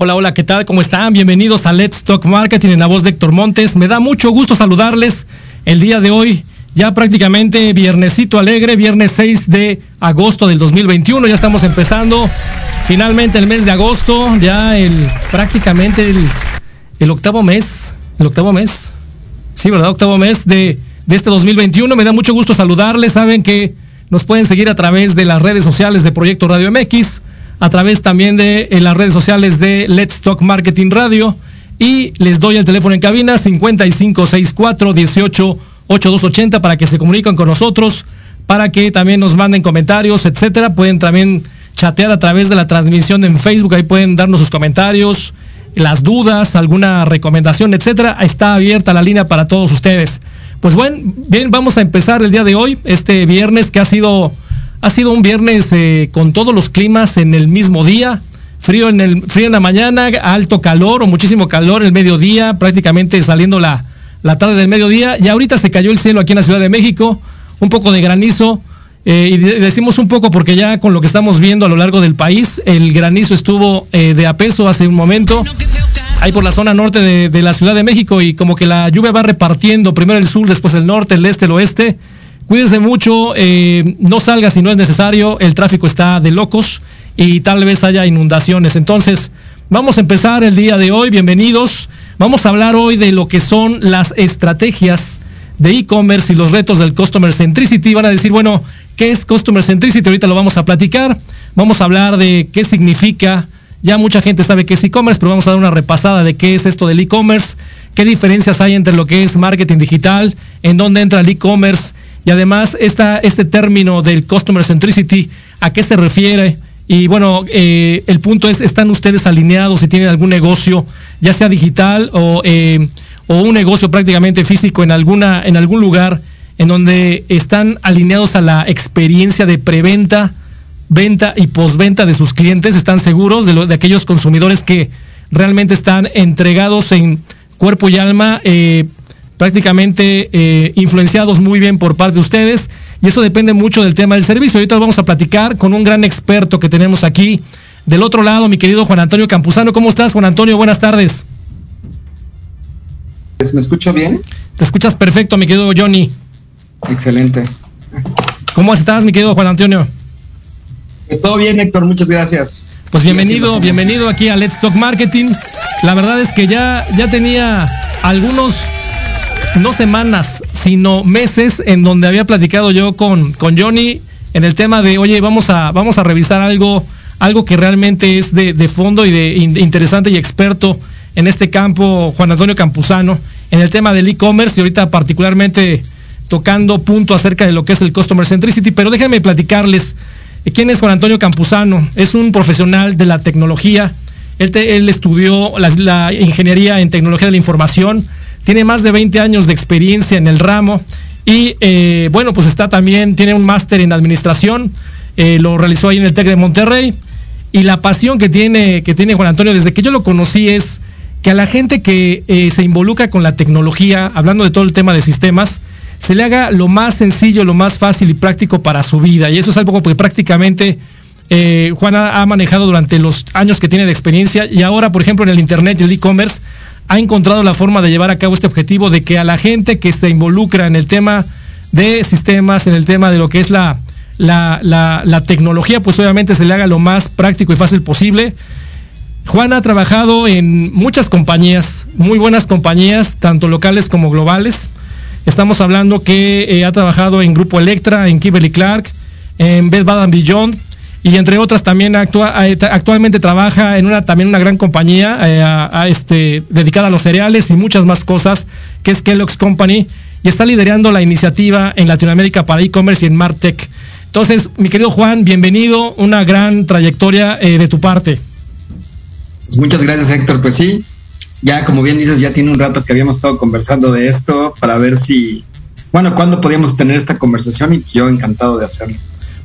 Hola, hola, ¿qué tal? ¿Cómo están? Bienvenidos a Let's Talk Marketing en la voz de Héctor Montes. Me da mucho gusto saludarles el día de hoy, ya prácticamente viernesito alegre, viernes 6 de agosto del 2021. Ya estamos empezando finalmente el mes de agosto, ya el prácticamente el, el octavo mes, el octavo mes, sí, ¿verdad? Octavo mes de, de este 2021. Me da mucho gusto saludarles. Saben que nos pueden seguir a través de las redes sociales de Proyecto Radio MX a través también de en las redes sociales de Let's Talk Marketing Radio. Y les doy el teléfono en cabina 5564 18 8280 para que se comuniquen con nosotros, para que también nos manden comentarios, etcétera. Pueden también chatear a través de la transmisión en Facebook, ahí pueden darnos sus comentarios, las dudas, alguna recomendación, etcétera. Está abierta la línea para todos ustedes. Pues bueno, bien, vamos a empezar el día de hoy, este viernes que ha sido ha sido un viernes eh, con todos los climas en el mismo día. Frío en, el, frío en la mañana, alto calor o muchísimo calor el mediodía, prácticamente saliendo la, la tarde del mediodía. Y ahorita se cayó el cielo aquí en la Ciudad de México, un poco de granizo. Eh, y de, decimos un poco porque ya con lo que estamos viendo a lo largo del país, el granizo estuvo eh, de a peso hace un momento. Ahí por la zona norte de la Ciudad de México y como que la lluvia va repartiendo, primero el sur, después el norte, el este, el oeste. Cuídense mucho, eh, no salga si no es necesario, el tráfico está de locos y tal vez haya inundaciones. Entonces, vamos a empezar el día de hoy, bienvenidos. Vamos a hablar hoy de lo que son las estrategias de e-commerce y los retos del Customer Centricity. Van a decir, bueno, ¿qué es Customer Centricity? Ahorita lo vamos a platicar. Vamos a hablar de qué significa. Ya mucha gente sabe qué es e-commerce, pero vamos a dar una repasada de qué es esto del e-commerce, qué diferencias hay entre lo que es marketing digital, en dónde entra el e-commerce, y además esta, este término del Customer Centricity, ¿a qué se refiere? Y bueno, eh, el punto es, ¿están ustedes alineados si tienen algún negocio, ya sea digital o, eh, o un negocio prácticamente físico en, alguna, en algún lugar en donde están alineados a la experiencia de preventa, venta y posventa de sus clientes? ¿Están seguros de, lo, de aquellos consumidores que realmente están entregados en cuerpo y alma? Eh, prácticamente eh, influenciados muy bien por parte de ustedes y eso depende mucho del tema del servicio. Ahorita vamos a platicar con un gran experto que tenemos aquí del otro lado, mi querido Juan Antonio Campuzano. ¿Cómo estás, Juan Antonio? Buenas tardes. ¿Me escucho bien? Te escuchas perfecto, mi querido Johnny. Excelente. ¿Cómo estás, mi querido Juan Antonio? Pues todo bien, Héctor, muchas gracias. Pues bienvenido, bienvenido aquí a Let's Talk Marketing. La verdad es que ya, ya tenía algunos no semanas, sino meses en donde había platicado yo con, con Johnny en el tema de, oye, vamos a, vamos a revisar algo, algo que realmente es de, de fondo y de, in, interesante y experto en este campo, Juan Antonio Campuzano, en el tema del e-commerce y ahorita particularmente tocando punto acerca de lo que es el Customer Centricity, pero déjenme platicarles quién es Juan Antonio Campuzano. Es un profesional de la tecnología. Él, te, él estudió la ingeniería en tecnología de la información, tiene más de 20 años de experiencia en el ramo y eh, bueno, pues está también, tiene un máster en administración, eh, lo realizó ahí en el TEC de Monterrey y la pasión que tiene, que tiene Juan Antonio desde que yo lo conocí es que a la gente que eh, se involucra con la tecnología, hablando de todo el tema de sistemas, se le haga lo más sencillo, lo más fácil y práctico para su vida. Y eso es algo que prácticamente Juan ha, manejado durante los años que tiene de experiencia y ahora, por ejemplo, en el Internet y el e-commerce, ha encontrado la forma de llevar a cabo este objetivo de que a la gente que se involucra en el tema de sistemas, en el tema de lo que es la, tecnología, pues obviamente se le haga lo más práctico y fácil posible. Juan ha trabajado en muchas compañías, muy buenas compañías, tanto locales como globales. Estamos hablando que eh, ha trabajado en Grupo Electra, en Kimberly Clark, en Bed Bath Beyond y entre otras también actualmente trabaja en una también una gran compañía eh, este, dedicada a los cereales y muchas más cosas que es Kellogg's Company y está liderando la iniciativa en Latinoamérica para e-commerce y en Martech. Entonces, mi querido Juan, bienvenido, una gran trayectoria eh, de tu parte. Muchas gracias, Héctor. Pues sí, ya como bien dices, ya tiene un rato que habíamos estado conversando de esto para ver si, bueno, cuándo podíamos tener esta conversación y yo encantado de hacerlo.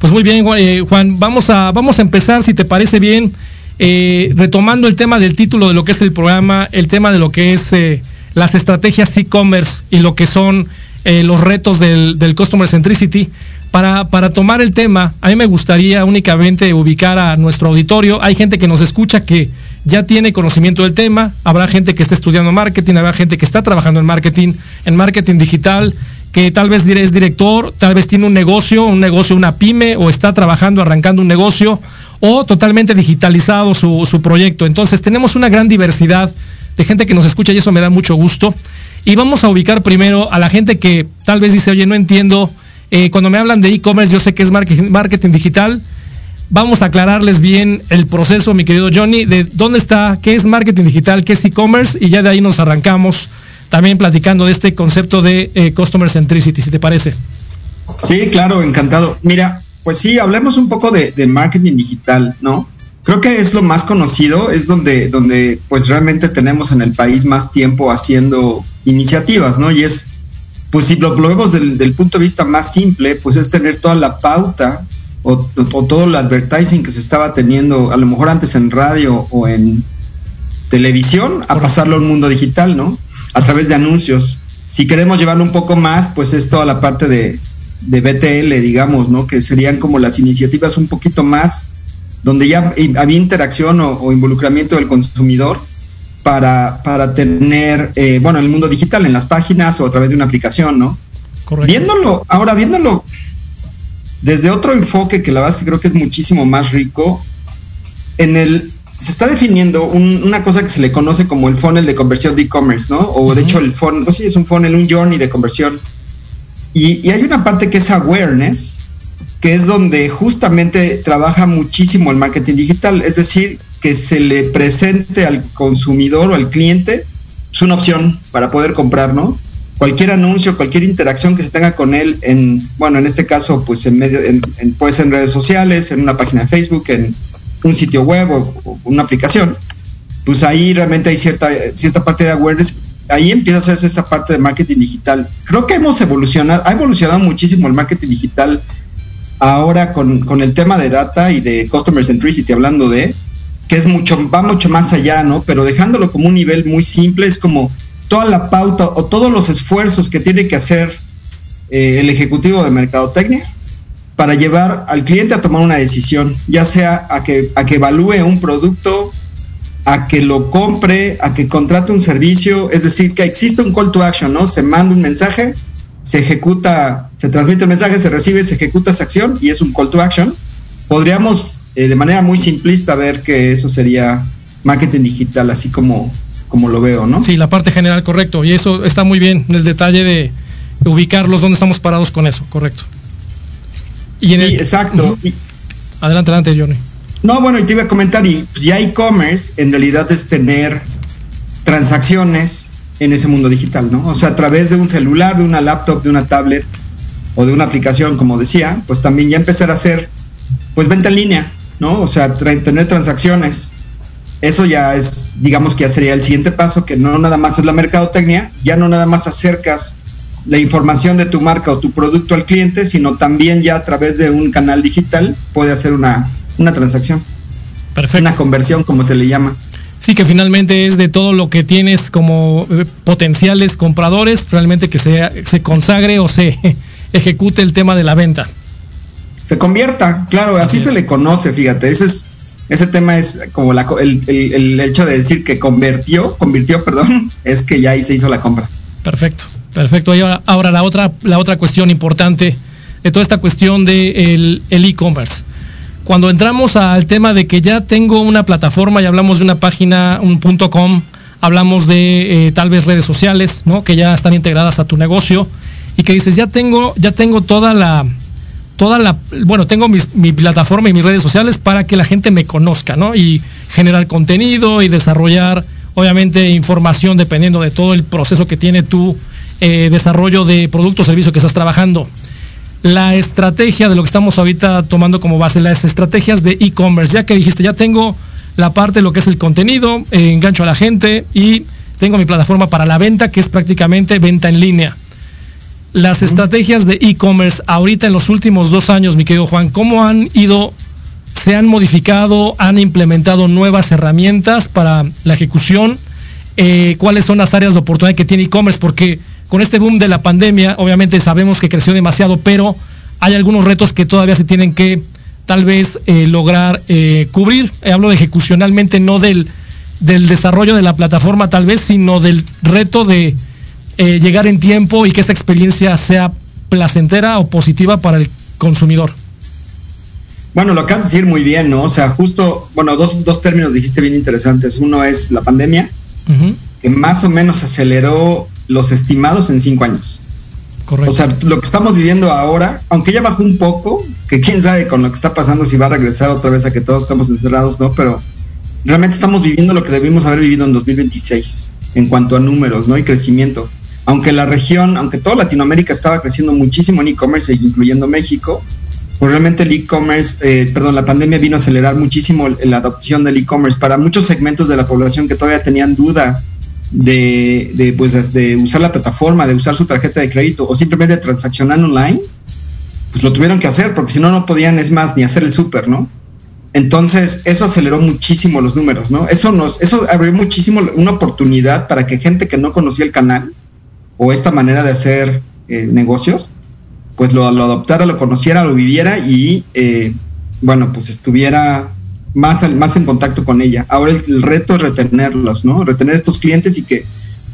Pues muy bien, eh, Juan, vamos a, vamos a empezar, si te parece bien, eh, retomando el tema del título de lo que es el programa, el tema de lo que es eh, las estrategias e-commerce y lo que son los retos del, del Customer Centricity. Para, para, tomar el tema, a mí me gustaría únicamente ubicar a nuestro auditorio. Hay gente que nos escucha que ya tiene conocimiento del tema, habrá gente que está estudiando marketing, habrá gente que está trabajando en marketing, en marketing digital, que tal vez es director, tal vez tiene un negocio, un negocio, una pyme, o está trabajando, arrancando un negocio, o totalmente digitalizado su, su proyecto. Entonces tenemos una gran diversidad de gente que nos escucha y eso me da mucho gusto. Y vamos a ubicar primero a la gente que tal vez dice, oye, no entiendo, eh, cuando me hablan de e-commerce, yo sé que es marketing, marketing digital, vamos a aclararles bien el proceso, mi querido Johnny, de dónde está, qué es marketing digital, qué es e-commerce, y ya de ahí nos arrancamos también platicando de este concepto de eh, Customer Centricity, si te parece. Sí, claro, encantado. Mira, pues sí, hablemos un poco de, marketing digital, ¿no? Creo que es lo más conocido, es donde, donde pues realmente tenemos en el país más tiempo haciendo iniciativas, ¿no? Y es, pues si lo, vemos del, del punto de vista más simple, pues es tener toda la pauta o, todo el advertising que se estaba teniendo, a lo mejor antes en radio o en televisión, a pasarlo al mundo digital, ¿no? A través de anuncios. Si queremos llevarlo un poco más, pues es toda la parte de, de BTL, digamos, ¿no? Que serían como las iniciativas un poquito más, donde ya había interacción o, involucramiento del consumidor para, para tener, eh, bueno, el mundo digital, en las páginas o a través de una aplicación, ¿no? Correcto. Viéndolo, ahora viéndolo desde otro enfoque que la verdad es que creo que es muchísimo más rico, en el se está definiendo una cosa que se le conoce como el funnel de conversión de e-commerce, ¿no? O de hecho el funnel, pues sí, es un funnel, un journey de conversión. Y, y, hay una parte que es awareness, que es donde justamente trabaja muchísimo el marketing digital, es decir, que se le presente al consumidor o al cliente es pues, una opción para poder comprar, ¿no? cualquier anuncio, cualquier interacción que se tenga con él en, bueno, en este caso, pues en medio, en, puede ser en redes sociales, en una página de Facebook, en un sitio web o, una aplicación, pues ahí realmente hay cierta, cierta parte de awareness. Ahí empieza a hacerse esa parte de marketing digital. Creo que hemos evolucionado, ha evolucionado muchísimo el marketing digital ahora con, con el tema de data y de customer centricity, hablando de, que es mucho, va mucho más allá, ¿no? Pero dejándolo como un nivel muy simple, es como, toda la pauta o todos los esfuerzos que tiene que hacer eh, el ejecutivo de mercadotecnia para llevar al cliente a tomar una decisión, ya sea a que, a que evalúe un producto, a que lo compre, a que contrate un servicio, es decir, que existe un call to action, ¿no? Se manda un mensaje, se ejecuta, se transmite el mensaje, se recibe, se ejecuta esa acción y es un call to action. Podríamos eh, de manera muy simplista ver que eso sería marketing digital, así como como lo veo, ¿no? Sí, la parte general, correcto. Y eso está muy bien, el detalle de ubicarlos donde estamos parados con eso, correcto. Y en el... exacto. Adelante, adelante, Johnny. No, bueno, y te iba a comentar, y pues ya e-commerce en realidad es tener transacciones en ese mundo digital, ¿no? O sea, a través de un celular, de una laptop, de una tablet o de una aplicación, como decía, pues también ya empezar a hacer, pues venta en línea, ¿no? O sea, tener transacciones eso ya es, digamos que ya sería el siguiente paso, que no nada más es la mercadotecnia, ya no nada más acercas la información de tu marca o tu producto al cliente, sino también ya a través de un canal digital puede hacer una, una transacción. Perfecto. Una conversión, como se le llama. Sí, que finalmente es de todo lo que tienes como eh, potenciales compradores, realmente que se, se consagre o se ejecute el tema de la venta. Se convierta, claro, así, se le conoce, fíjate, ese es ese tema es como la, el, el, hecho de decir que convirtió, convirtió, perdón, es que ya ahí se hizo la compra. Perfecto, perfecto. Y ahora, la otra, la otra cuestión importante de toda esta cuestión de el e-commerce cuando entramos al tema de que ya tengo una plataforma y hablamos de una página, un punto com, hablamos de eh, tal vez redes sociales, ¿no? Que ya están integradas a tu negocio y que dices, ya tengo, ya tengo toda la, toda la, bueno, tengo mi plataforma y mis redes sociales para que la gente me conozca, ¿no? Y generar contenido y desarrollar, obviamente, información dependiendo de todo el proceso que tiene tu eh, desarrollo de producto o servicio que estás trabajando la estrategia de lo que estamos ahorita tomando como base, las estrategias de e-commerce, ya que dijiste, ya tengo la parte de lo que es el contenido, eh, engancho a la gente y tengo mi plataforma para la venta, que es prácticamente venta en línea. Las estrategias de e-commerce ahorita en los últimos dos años, mi querido Juan, ¿cómo han ido, se han modificado, han implementado nuevas herramientas para la ejecución? Eh, ¿Cuáles son las áreas de oportunidad que tiene e-commerce? Porque con este boom de la pandemia, obviamente sabemos que creció demasiado, pero hay algunos retos que todavía se tienen que tal vez eh, lograr eh, cubrir. Hablo de ejecucionalmente, no del, del desarrollo de la plataforma tal vez, sino del reto de eh, llegar en tiempo y que esa experiencia sea placentera o positiva para el consumidor. Bueno, lo acabas de decir muy bien, ¿no? O sea, justo, bueno, dos, dos términos dijiste bien interesantes. Uno es la pandemia, que más o menos aceleró los estimados en cinco años. Correcto. O sea, lo que estamos viviendo ahora, aunque ya bajó un poco, que quién sabe con lo que está pasando si va a regresar otra vez a que todos estamos encerrados, ¿no? Pero realmente estamos viviendo lo que debimos haber vivido en 2026 en cuanto a números, ¿no? Y crecimiento. Aunque la región, aunque toda Latinoamérica estaba creciendo muchísimo en e-commerce, incluyendo México, pues realmente el e-commerce, eh, perdón, la pandemia vino a acelerar muchísimo la adopción del e-commerce para muchos segmentos de la población que todavía tenían duda de, pues, de usar la plataforma, de usar su tarjeta de crédito o simplemente transaccionar online, pues lo tuvieron que hacer porque si no, no podían, es más, ni hacer el súper, ¿no? Entonces, eso aceleró muchísimo los números, ¿no? Eso nos, eso abrió muchísimo una oportunidad para que gente que no conocía el canal o esta manera de hacer eh, negocios, pues lo, lo, adoptara, lo conociera, lo viviera y, eh, bueno, pues estuviera más, más en contacto con ella. Ahora el, reto es retenerlos, ¿no? Retener estos clientes y que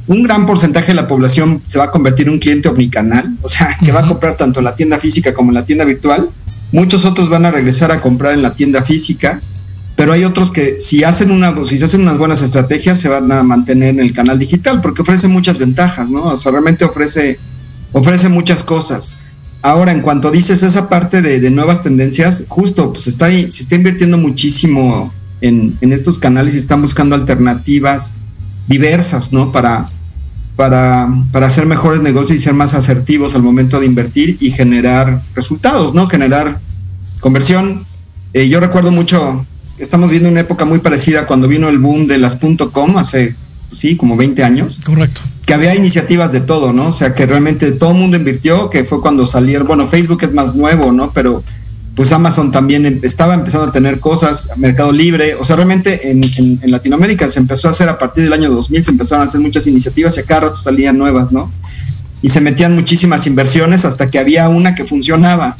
un gran porcentaje de la población se va a convertir en un cliente omnicanal, o sea, que va a comprar tanto en la tienda física como en la tienda virtual. Muchos otros van a regresar a comprar en la tienda física, pero hay otros que si hacen una, si se hacen unas buenas estrategias se van a mantener en el canal digital porque ofrece muchas ventajas, ¿no? O sea, realmente ofrece, ofrece muchas cosas. Ahora, en cuanto dices esa parte de, nuevas tendencias, justo, pues está se está invirtiendo muchísimo en, estos canales y están buscando alternativas diversas, ¿no? Para, para, para, hacer mejores negocios y ser más asertivos al momento de invertir y generar resultados, ¿no? Generar conversión. Eh, yo recuerdo mucho, estamos viendo una época muy parecida cuando vino el boom de las .com hace, sí, como 20 años. Correcto que había iniciativas de todo, ¿no? O sea, que realmente todo el mundo invirtió, que fue cuando salieron, bueno, Facebook es más nuevo, ¿no? Pero pues Amazon también em, estaba empezando a tener cosas, Mercado Libre, o sea, realmente en, Latinoamérica se empezó a hacer a partir del año 2000, se empezaron a hacer muchas iniciativas y a cada rato salían nuevas, ¿no? Y se metían muchísimas inversiones hasta que había una que funcionaba.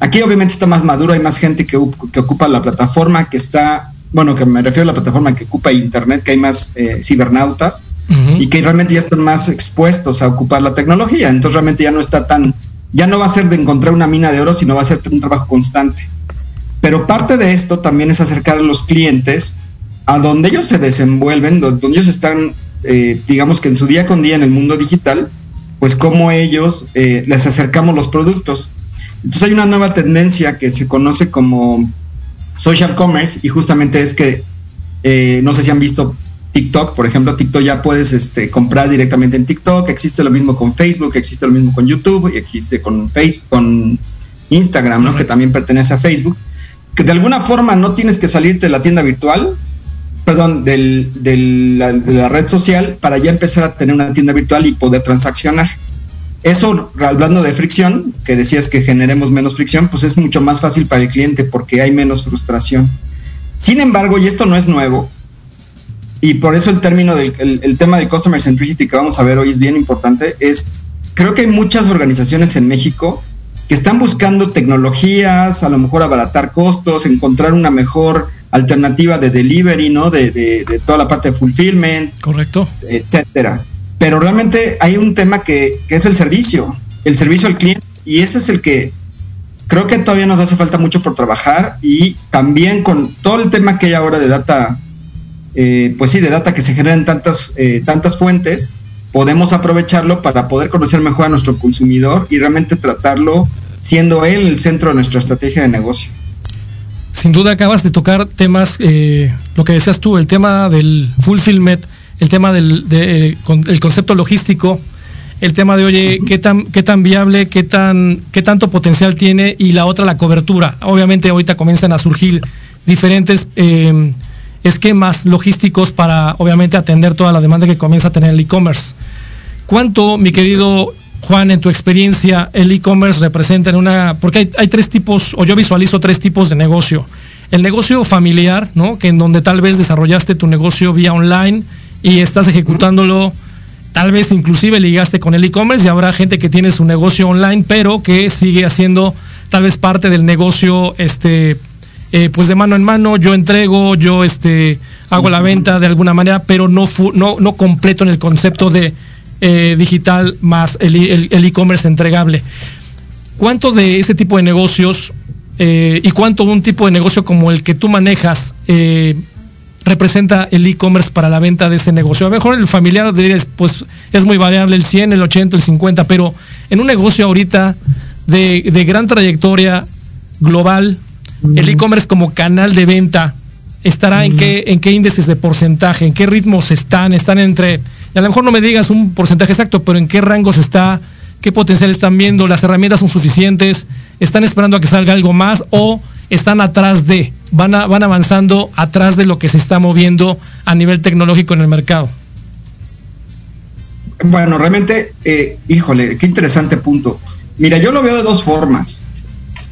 Aquí obviamente está más maduro, hay más gente que, que ocupa la plataforma, que está, bueno, que me refiero a la plataforma que ocupa Internet, que hay más eh, cibernautas y que realmente ya están más expuestos a ocupar la tecnología. Entonces realmente ya no está tan, ya no va a ser de encontrar una mina de oro, sino va a ser un trabajo constante. Pero parte de esto también es acercar a los clientes a donde ellos se desenvuelven, donde ellos están, eh, digamos que en su día con día en el mundo digital, pues cómo ellos eh, les acercamos los productos. Entonces hay una nueva tendencia que se conoce como social commerce y justamente es que, eh, no sé si han visto TikTok, por ejemplo, TikTok ya puedes este, comprar directamente en TikTok, existe lo mismo con Facebook, existe lo mismo con YouTube y existe con Facebook, con Instagram, ¿no? que también pertenece a Facebook, que de alguna forma no tienes que salirte de la tienda virtual, perdón, de la red social para ya empezar a tener una tienda virtual y poder transaccionar. Eso, hablando de fricción, que decías que generemos menos fricción, pues es mucho más fácil para el cliente porque hay menos frustración. Sin embargo, y esto no es nuevo, y por eso el término del el, tema del customer centricity que vamos a ver hoy es bien importante, es creo que hay muchas organizaciones en México que están buscando tecnologías, a lo mejor abaratar costos, encontrar una mejor alternativa de delivery, ¿no? De, de, toda la parte de fulfillment. Correcto. Etcétera. Pero realmente hay un tema que, que es el servicio, el servicio al cliente, y ese es el que creo que todavía nos hace falta mucho por trabajar y también con todo el tema que hay ahora de data, eh, pues sí, de data que se generan tantas, eh, tantas fuentes, podemos aprovecharlo para poder conocer mejor a nuestro consumidor y realmente tratarlo siendo él el centro de nuestra estrategia de negocio. Sin duda acabas de tocar temas, eh, lo que decías tú, el tema del fulfillment, el tema del el concepto logístico, el tema de, oye, ¿qué tan, qué tan viable, qué, tan, qué tanto potencial tiene? Y la otra, la cobertura. Obviamente ahorita comienzan a surgir diferentes eh, esquemas logísticos para, obviamente, atender toda la demanda que comienza a tener el e-commerce. ¿Cuánto, mi querido Juan, en tu experiencia, el e-commerce representa en una... Porque hay, hay tres tipos, o yo visualizo tres tipos de negocio. El negocio familiar, ¿no? Que en donde tal vez desarrollaste tu negocio vía online y estás ejecutándolo tal vez inclusive ligaste con el e-commerce y habrá gente que tiene su negocio online, pero que sigue haciendo tal vez parte del negocio, este, eh, pues de mano en mano, yo entrego, yo este, hago la venta de alguna manera, pero no, no, no completo en el concepto de eh, digital más el e-commerce entregable. ¿Cuánto de ese tipo de negocios eh, y cuánto un tipo de negocio como el que tú manejas representa el e-commerce para la venta de ese negocio. A lo mejor el familiar pues es muy variable, el 100, el 80, el 50, pero en un negocio ahorita de, gran trayectoria global, el e-commerce como canal de venta estará en qué en qué índices de porcentaje, en qué ritmos están, están entre y a lo mejor no me digas un porcentaje exacto, pero en qué rangos está, qué potencial están viendo, las herramientas son suficientes, están esperando a que salga algo más o están atrás de, van, van avanzando atrás de lo que se está moviendo a nivel tecnológico en el mercado. Bueno, realmente, eh, híjole, qué interesante punto. Mira, yo lo veo de dos formas.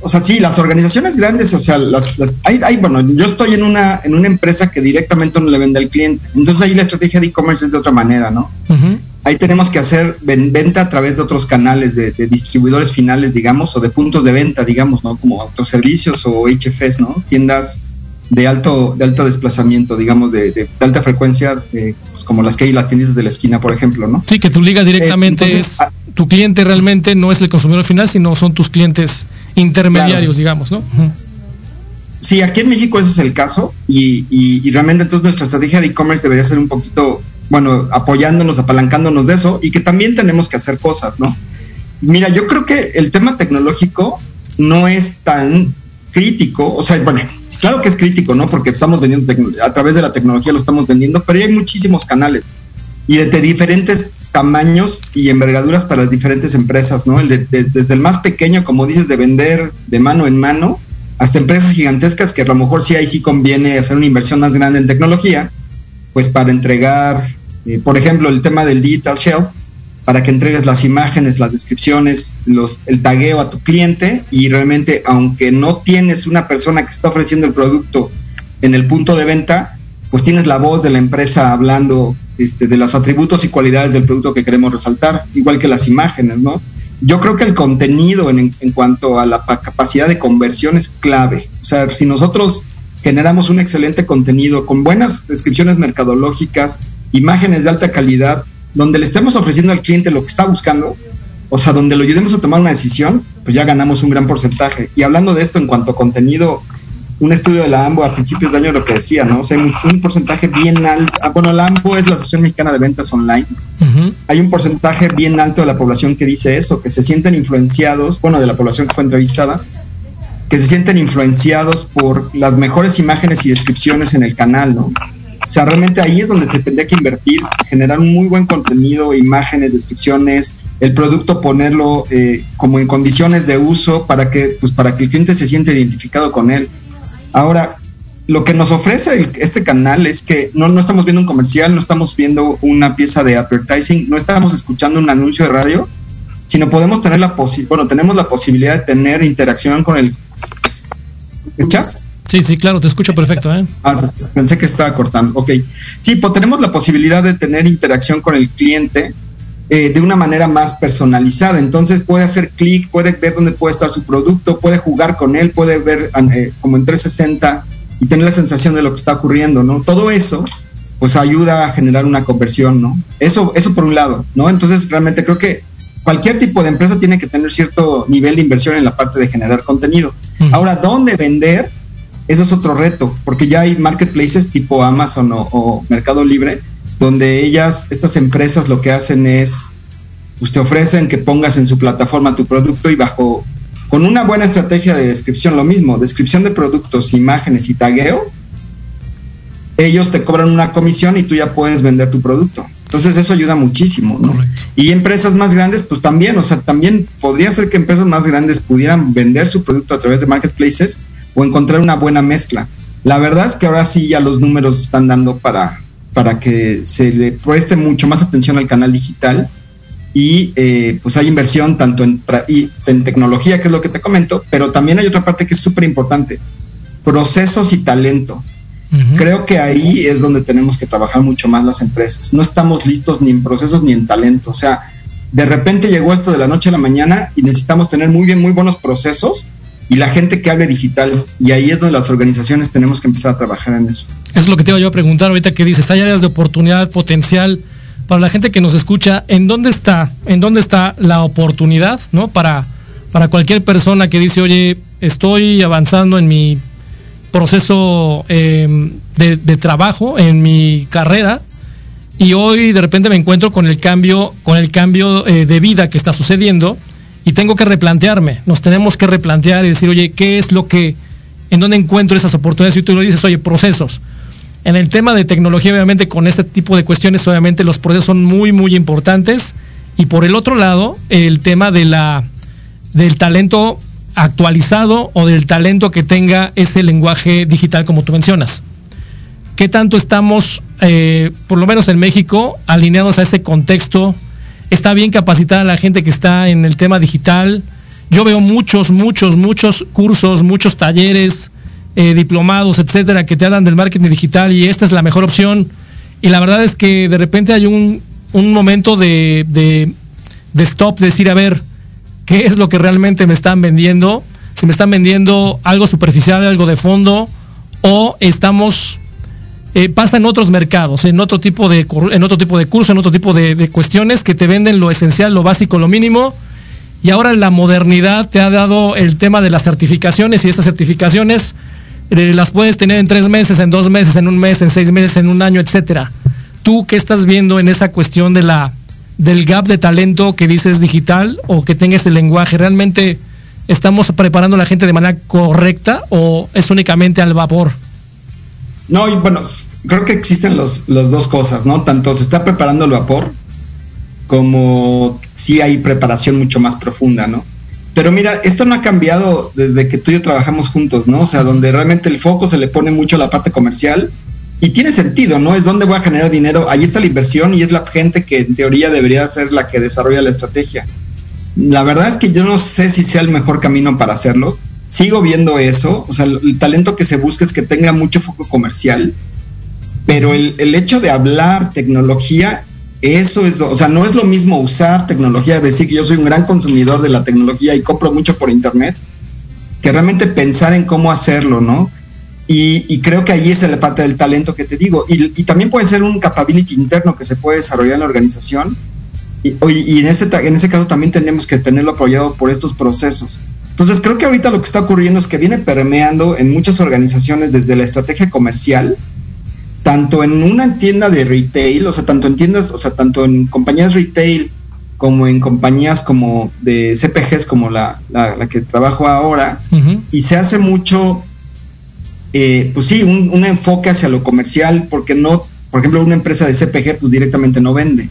O sea, sí, las organizaciones grandes, o sea, las, las hay, hay, bueno, yo estoy en una, en una empresa que directamente no le vende al cliente. Entonces ahí la estrategia de e-commerce es de otra manera, ¿no? Ahí tenemos que hacer venta a través de otros canales de, distribuidores finales, digamos, o de puntos de venta, digamos, ¿no? Como autoservicios o HFS, ¿no? Tiendas de alto, de alto desplazamiento, digamos, de, alta frecuencia, pues como las que hay las tiendas de la esquina, por ejemplo, ¿no? Sí, que tu liga directamente eh, es, ah, tu cliente realmente no es el consumidor final, sino son tus clientes intermediarios, digamos, ¿no? Sí, aquí en México ese es el caso y, y realmente entonces nuestra estrategia de e-commerce debería ser un poquito bueno, apoyándonos, apalancándonos de eso y que también tenemos que hacer cosas, ¿no? Mira, yo creo que el tema tecnológico no es tan crítico, o sea, bueno, claro que es crítico, ¿no? Porque estamos vendiendo a través de la tecnología lo estamos vendiendo, pero hay muchísimos canales y de, diferentes tamaños y envergaduras para las diferentes empresas, ¿no? desde el más pequeño, como dices, de vender de mano en mano, hasta empresas gigantescas que a lo mejor sí ahí sí conviene hacer una inversión más grande en tecnología, pues para entregar eh, por ejemplo, el tema del digital shelf, para que entregues las imágenes, las descripciones, el tagueo a tu cliente y realmente, aunque no tienes una persona que está ofreciendo el producto en el punto de venta, pues tienes la voz de la empresa hablando este, de los atributos y cualidades del producto que queremos resaltar, igual que las imágenes, ¿no? Yo creo que el contenido en, en cuanto a la capacidad de conversión es clave. O sea, si nosotros generamos un excelente contenido con buenas descripciones mercadológicas, imágenes de alta calidad, donde le estemos ofreciendo al cliente lo que está buscando, o sea, donde lo ayudemos a tomar una decisión, pues ya ganamos un gran porcentaje. Y hablando de esto en cuanto a contenido, un estudio de la AMBO a principios de año lo que decía, ¿no? O sea, hay un, porcentaje bien alto. Ah, bueno, la AMBO es la Asociación Mexicana de Ventas Online. Hay un porcentaje bien alto de la población que dice eso, que se sienten influenciados, bueno, de la población que fue entrevistada, que se sienten influenciados por las mejores imágenes y descripciones en el canal, ¿no? O sea, realmente ahí es donde se tendría que invertir, generar un muy buen contenido, imágenes, descripciones, el producto ponerlo eh, como en condiciones de uso para que, pues, para que el cliente se siente identificado con él. Ahora, lo que nos ofrece este canal es que no, no estamos viendo un comercial, no estamos viendo una pieza de advertising, no estamos escuchando un anuncio de radio, sino podemos tener la posibilidad, bueno, tenemos la posibilidad de tener interacción con el... ¿Echas? Sí, sí, claro, te escucho perfecto. ¿eh? Ah, pensé que estaba cortando. Ok. Sí, pues tenemos la posibilidad de tener interacción con el cliente eh, de una manera más personalizada. Entonces puede hacer clic, puede ver dónde puede estar su producto, puede jugar con él, puede ver eh, como en 360 y tener la sensación de lo que está ocurriendo, ¿no? Todo eso pues ayuda a generar una conversión, ¿no? Eso, eso por un lado, ¿no? Entonces realmente creo que cualquier tipo de empresa tiene que tener cierto nivel de inversión en la parte de generar contenido. Ahora, ¿dónde vender? Eso es otro reto, porque ya hay marketplaces tipo Amazon o, Mercado Libre, donde ellas, estas empresas lo que hacen es, pues te ofrecen que pongas en su plataforma tu producto y bajo, con una buena estrategia de descripción, lo mismo, descripción de productos, imágenes y tagueo, ellos te cobran una comisión y tú ya puedes vender tu producto. Entonces eso ayuda muchísimo, ¿no? Y empresas más grandes, pues también, o sea, también podría ser que empresas más grandes pudieran vender su producto a través de marketplaces o encontrar una buena mezcla. La verdad es que ahora sí ya los números están dando para, para que se le preste mucho más atención al canal digital y eh, pues hay inversión tanto en, en tecnología, que es lo que te comento, pero también hay otra parte que es súper importante, procesos y talento. Creo que ahí es donde tenemos que trabajar mucho más las empresas. No estamos listos ni en procesos ni en talento. O sea, de repente llegó esto de la noche a la mañana y necesitamos tener muy bien, muy buenos procesos y la gente que hable digital. Y ahí es donde las organizaciones tenemos que empezar a trabajar en eso. Eso es lo que te iba yo a preguntar ahorita que dices, hay áreas de oportunidad potencial para la gente que nos escucha. ¿En dónde está, en dónde está la oportunidad, no? Para, para cualquier persona que dice, oye, estoy avanzando en mi proceso em, de, trabajo, en mi carrera, y hoy de repente me encuentro con el cambio, con el cambio eh, de vida que está sucediendo y tengo que replantearme, nos tenemos que replantear y decir, oye, ¿qué es lo que, en dónde encuentro esas oportunidades? Y tú lo dices, oye, procesos. En el tema de tecnología, obviamente, con este tipo de cuestiones, obviamente los procesos son muy, muy importantes. Y por el otro lado, el tema de la, del talento actualizado o del talento que tenga ese lenguaje digital como tú mencionas. ¿Qué tanto estamos, eh, por lo menos en México, alineados a ese contexto está bien capacitada la gente que está en el tema digital. Yo veo muchos, muchos, muchos cursos, muchos talleres, eh, diplomados, etcétera, que te hablan del marketing digital y esta es la mejor opción. Y la verdad es que de repente hay un, momento de, de, de stop, decir, a ver, ¿qué es lo que realmente me están vendiendo? Si me están vendiendo algo superficial, algo de fondo, o estamos eh, pasa en otros mercados, en otro tipo de, en otro tipo de curso, en otro tipo de, cuestiones que te venden lo esencial, lo básico, lo mínimo. Y ahora la modernidad te ha dado el tema de las certificaciones y esas certificaciones eh, las puedes tener en tres meses, en dos meses, en un mes, en seis meses, en un año, etcétera. ¿Tú qué estás viendo en esa cuestión de la, del gap de talento que dices digital o que tenga ese lenguaje? ¿Realmente estamos preparando a la gente de manera correcta o es únicamente al vapor? No, bueno, creo que existen los, las dos cosas, ¿no? Tanto se está preparando el vapor como sí hay preparación mucho más profunda, ¿no? Pero mira, esto no ha cambiado desde que tú y yo trabajamos juntos, ¿no? O sea, donde realmente el foco se le pone mucho a la parte comercial y tiene sentido, ¿no? Es donde voy a generar dinero, ahí está la inversión y es la gente que en teoría debería ser la que desarrolla la estrategia. La verdad es que yo no sé si sea el mejor camino para hacerlo, sigo viendo eso, o sea, el, talento que se busca es que tenga mucho foco comercial, pero el, hecho de hablar tecnología, eso es, o sea, no es lo mismo usar tecnología, decir que yo soy un gran consumidor de la tecnología y compro mucho por internet, que realmente pensar en cómo hacerlo, ¿no? Y, creo que ahí es la parte del talento que te digo. Y, también puede ser un capability interno que se puede desarrollar en la organización. Y, y en, este, en ese caso también tenemos que tenerlo apoyado por estos procesos. Entonces creo que ahorita lo que está ocurriendo es que viene permeando en muchas organizaciones desde la estrategia comercial, tanto en una tienda de retail, o sea, tanto en tiendas, o sea, tanto en compañías retail como en compañías como de CPGs como la, la, que trabajo ahora, y se hace mucho, eh, pues sí, un, un, enfoque hacia lo comercial, porque no, por ejemplo, una empresa de CPG pues directamente no vende.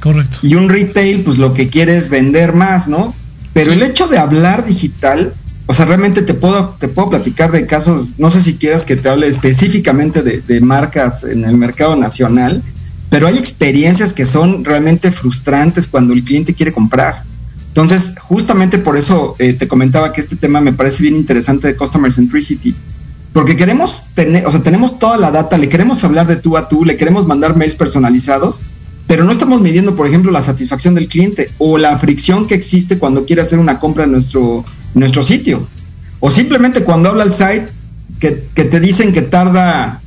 Correcto. Y un retail pues lo que quiere es vender más, ¿no? Pero el hecho de hablar digital, o sea, realmente te puedo, te puedo platicar de casos, no sé si quieras que te hable específicamente de, marcas en el mercado nacional, pero hay experiencias que son realmente frustrantes cuando el cliente quiere comprar. Entonces, justamente por eso eh, te comentaba que este tema me parece bien interesante de Customer Centricity, porque queremos tener, o sea, tenemos toda la data, le queremos hablar de tú a tú, le queremos mandar mails personalizados, pero no estamos midiendo, por ejemplo, la satisfacción del cliente o la fricción que existe cuando quiere hacer una compra en nuestro, nuestro sitio. O simplemente cuando habla el site, que, que te dicen que tarda,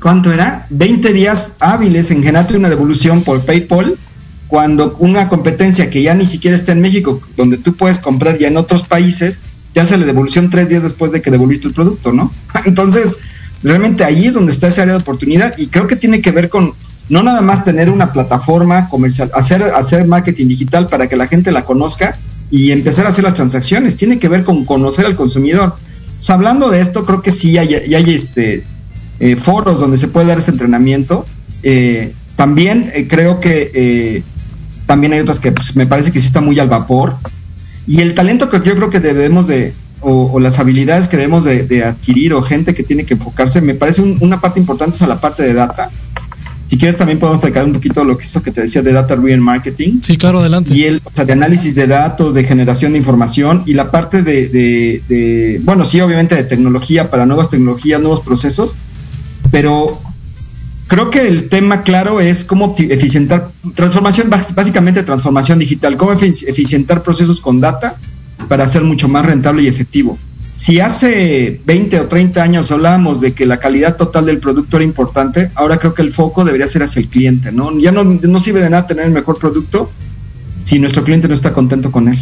¿cuánto era? 20 días hábiles en generarte una devolución por PayPal, cuando una competencia que ya ni siquiera está en México, donde tú puedes comprar ya en otros países, ya se le devolución tres días después de que devolviste el producto, ¿no? Entonces, realmente ahí es donde está esa área de oportunidad y creo que tiene que ver con no nada más tener una plataforma comercial, hacer, hacer marketing digital para que la gente la conozca y empezar a hacer las transacciones, tiene que ver con conocer al consumidor. hablando de esto, creo que sí hay, hay este, eh, foros donde se puede dar este entrenamiento. Eh, también eh, creo que también hay otras que pues, me parece que sí está muy al vapor. Y el talento que yo creo que debemos de, o, las habilidades que debemos de, adquirir o gente que tiene que enfocarse, me parece una parte importante es a la parte de data. Si quieres también podemos explicar un poquito lo que eso que te decía de data driven marketing. Sí, claro, adelante. Y el, o sea, de análisis de datos, de generación de información y la parte de, de, bueno, sí, obviamente de tecnología para nuevas tecnologías, nuevos procesos, pero creo que el tema claro es cómo eficientar, transformación, básicamente transformación digital, cómo eficientar procesos con data para ser mucho más rentable y efectivo. Si hace 20 o 30 años hablábamos de que la calidad total del producto era importante, ahora creo que el foco debería ser hacia el cliente, ¿no? Ya no, sirve de nada tener el mejor producto si nuestro cliente no está contento con él.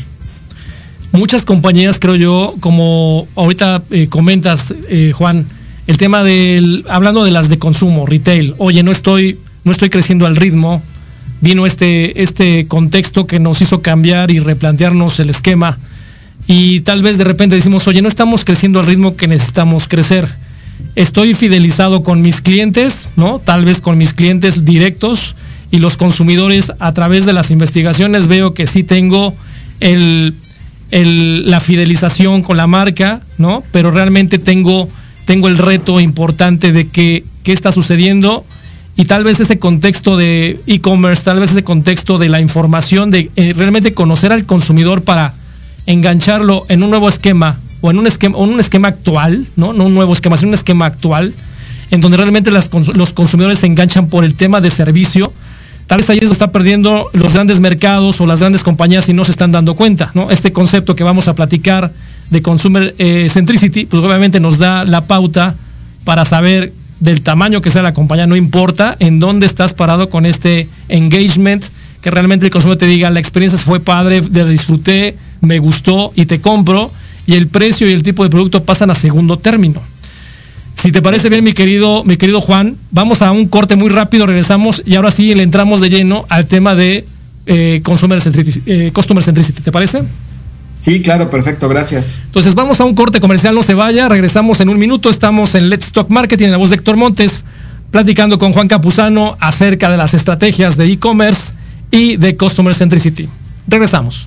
Muchas compañías, creo yo, como ahorita eh, comentas, eh, Juan, el tema del, hablando de las de consumo, retail, oye, no estoy, no estoy creciendo al ritmo, vino este, este contexto que nos hizo cambiar y replantearnos el esquema y tal vez de repente decimos, oye, no estamos creciendo al ritmo que necesitamos crecer. Estoy fidelizado con mis clientes, ¿no? Tal vez con mis clientes directos y los consumidores a través de las investigaciones veo que sí tengo el, la fidelización con la marca, ¿no? Pero realmente tengo tengo el reto importante de que, qué está sucediendo y tal vez ese contexto de e-commerce, tal vez ese contexto de la información, de eh, realmente conocer al consumidor para engancharlo en un nuevo esquema o en un esquema, un esquema actual, ¿no? no un nuevo esquema, sino un esquema actual, en donde realmente los consumidores se enganchan por el tema de servicio. Tal vez ahí se está perdiendo los grandes mercados o las grandes compañías y no se están dando cuenta. ¿no? Este concepto que vamos a platicar de Consumer eh, Centricity, pues obviamente nos da la pauta para saber del tamaño que sea la compañía, no importa en dónde estás parado con este engagement, que realmente el consumidor te diga, la experiencia fue padre, la disfruté, me gustó y te compro, y el precio y el tipo de producto pasan a segundo término. Si te parece bien, mi querido, mi querido Juan, vamos a un corte muy rápido, regresamos y ahora sí le entramos de lleno al tema de eh, Consumer Centricity, eh, Customer Centricity, ¿te parece? Sí, claro, perfecto, gracias. Entonces vamos a un corte comercial, no se vaya, regresamos en un minuto, estamos en Let's Talk Marketing, en la voz de Héctor Montes, platicando con Juan Capuzano acerca de las estrategias de e-commerce y de Customer Centricity. Regresamos.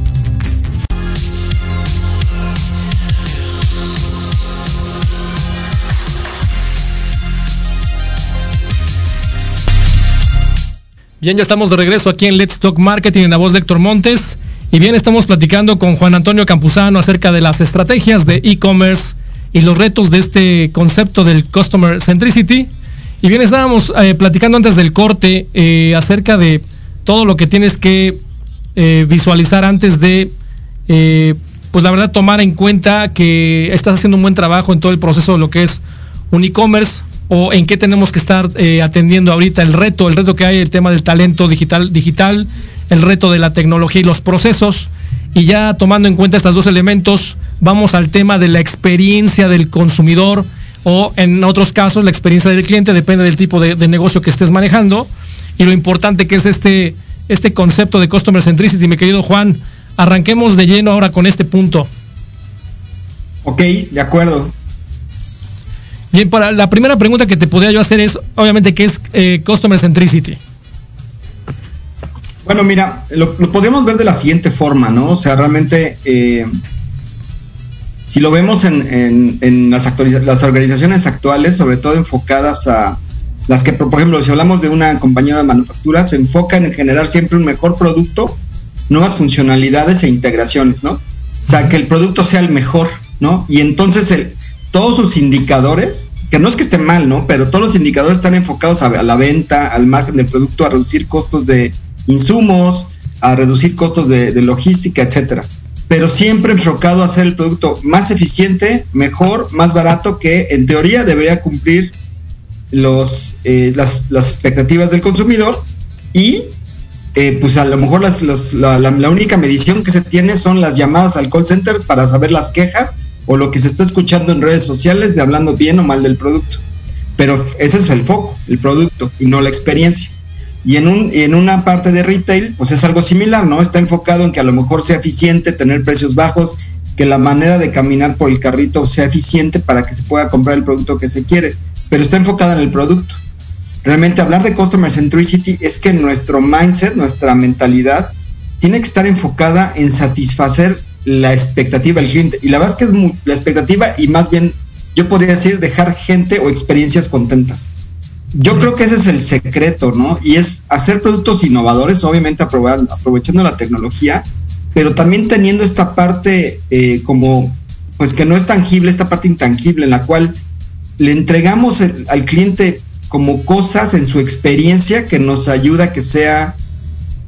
Bien, ya estamos de regreso aquí en Let's Talk Marketing en la voz de Héctor Montes. Y bien, estamos platicando con Juan Antonio Campuzano acerca de las estrategias de e-commerce y los retos de este concepto del Customer Centricity. Y bien, estábamos eh, platicando antes del corte eh, acerca de todo lo que tienes que eh, visualizar antes de, pues la verdad, tomar en cuenta que estás haciendo un buen trabajo en todo el proceso de lo que es un e-commerce o en qué tenemos que estar eh, atendiendo ahorita el reto, el reto que hay, el tema del talento digital, digital, el reto de la tecnología y los procesos. Y ya tomando en cuenta estos dos elementos, vamos al tema de la experiencia del consumidor o en otros casos la experiencia del cliente, depende del tipo de, negocio que estés manejando. Y lo importante que es este, este concepto de Customer Centricity, mi querido Juan. Arranquemos de lleno ahora con este punto. Ok, de acuerdo. Bien, para la primera pregunta que te podría yo hacer es, obviamente, ¿qué es eh, Customer Centricity? Bueno, mira, lo, podemos ver de la siguiente forma, ¿no? O sea, realmente, eh, si lo vemos en, las, las organizaciones actuales, sobre todo enfocadas a las que, por ejemplo, si hablamos de una compañía de manufactura, se enfocan en generar siempre un mejor producto, nuevas funcionalidades e integraciones, ¿no? O sea, que el producto sea el mejor, ¿no? Y entonces el, todos sus indicadores, que no es que esté mal, ¿no? Pero todos los indicadores están enfocados a, la venta, al margen del producto, a reducir costos de insumos, a reducir costos de, logística, etcétera. Pero siempre enfocado a hacer el producto más eficiente, mejor, más barato, que en teoría debería cumplir los, eh, las, expectativas del consumidor y eh, pues a lo mejor la, la, única medición que se tiene son las llamadas al call center para saber las quejas o lo que se está escuchando en redes sociales de hablando bien o mal del producto. Pero ese es el foco, el producto y no la experiencia. Y en, un, en una parte de retail, pues es algo similar, ¿no? Está enfocado en que a lo mejor sea eficiente, tener precios bajos, que la manera de caminar por el carrito sea eficiente para que se pueda comprar el producto que se quiere, pero está enfocado en el producto. Realmente hablar de Customer Centricity es que nuestro mindset, nuestra mentalidad, tiene que estar enfocada en satisfacer la expectativa del cliente. Y la verdad es que es la expectativa y más bien, yo podría decir, dejar gente o experiencias contentas. Yo creo que ese es el secreto, ¿no? Y es hacer productos innovadores, obviamente aprovechando la tecnología, pero también teniendo esta parte eh, como, pues que no es tangible, esta parte intangible en la cual le entregamos al cliente como cosas en su experiencia que nos ayuda a que sea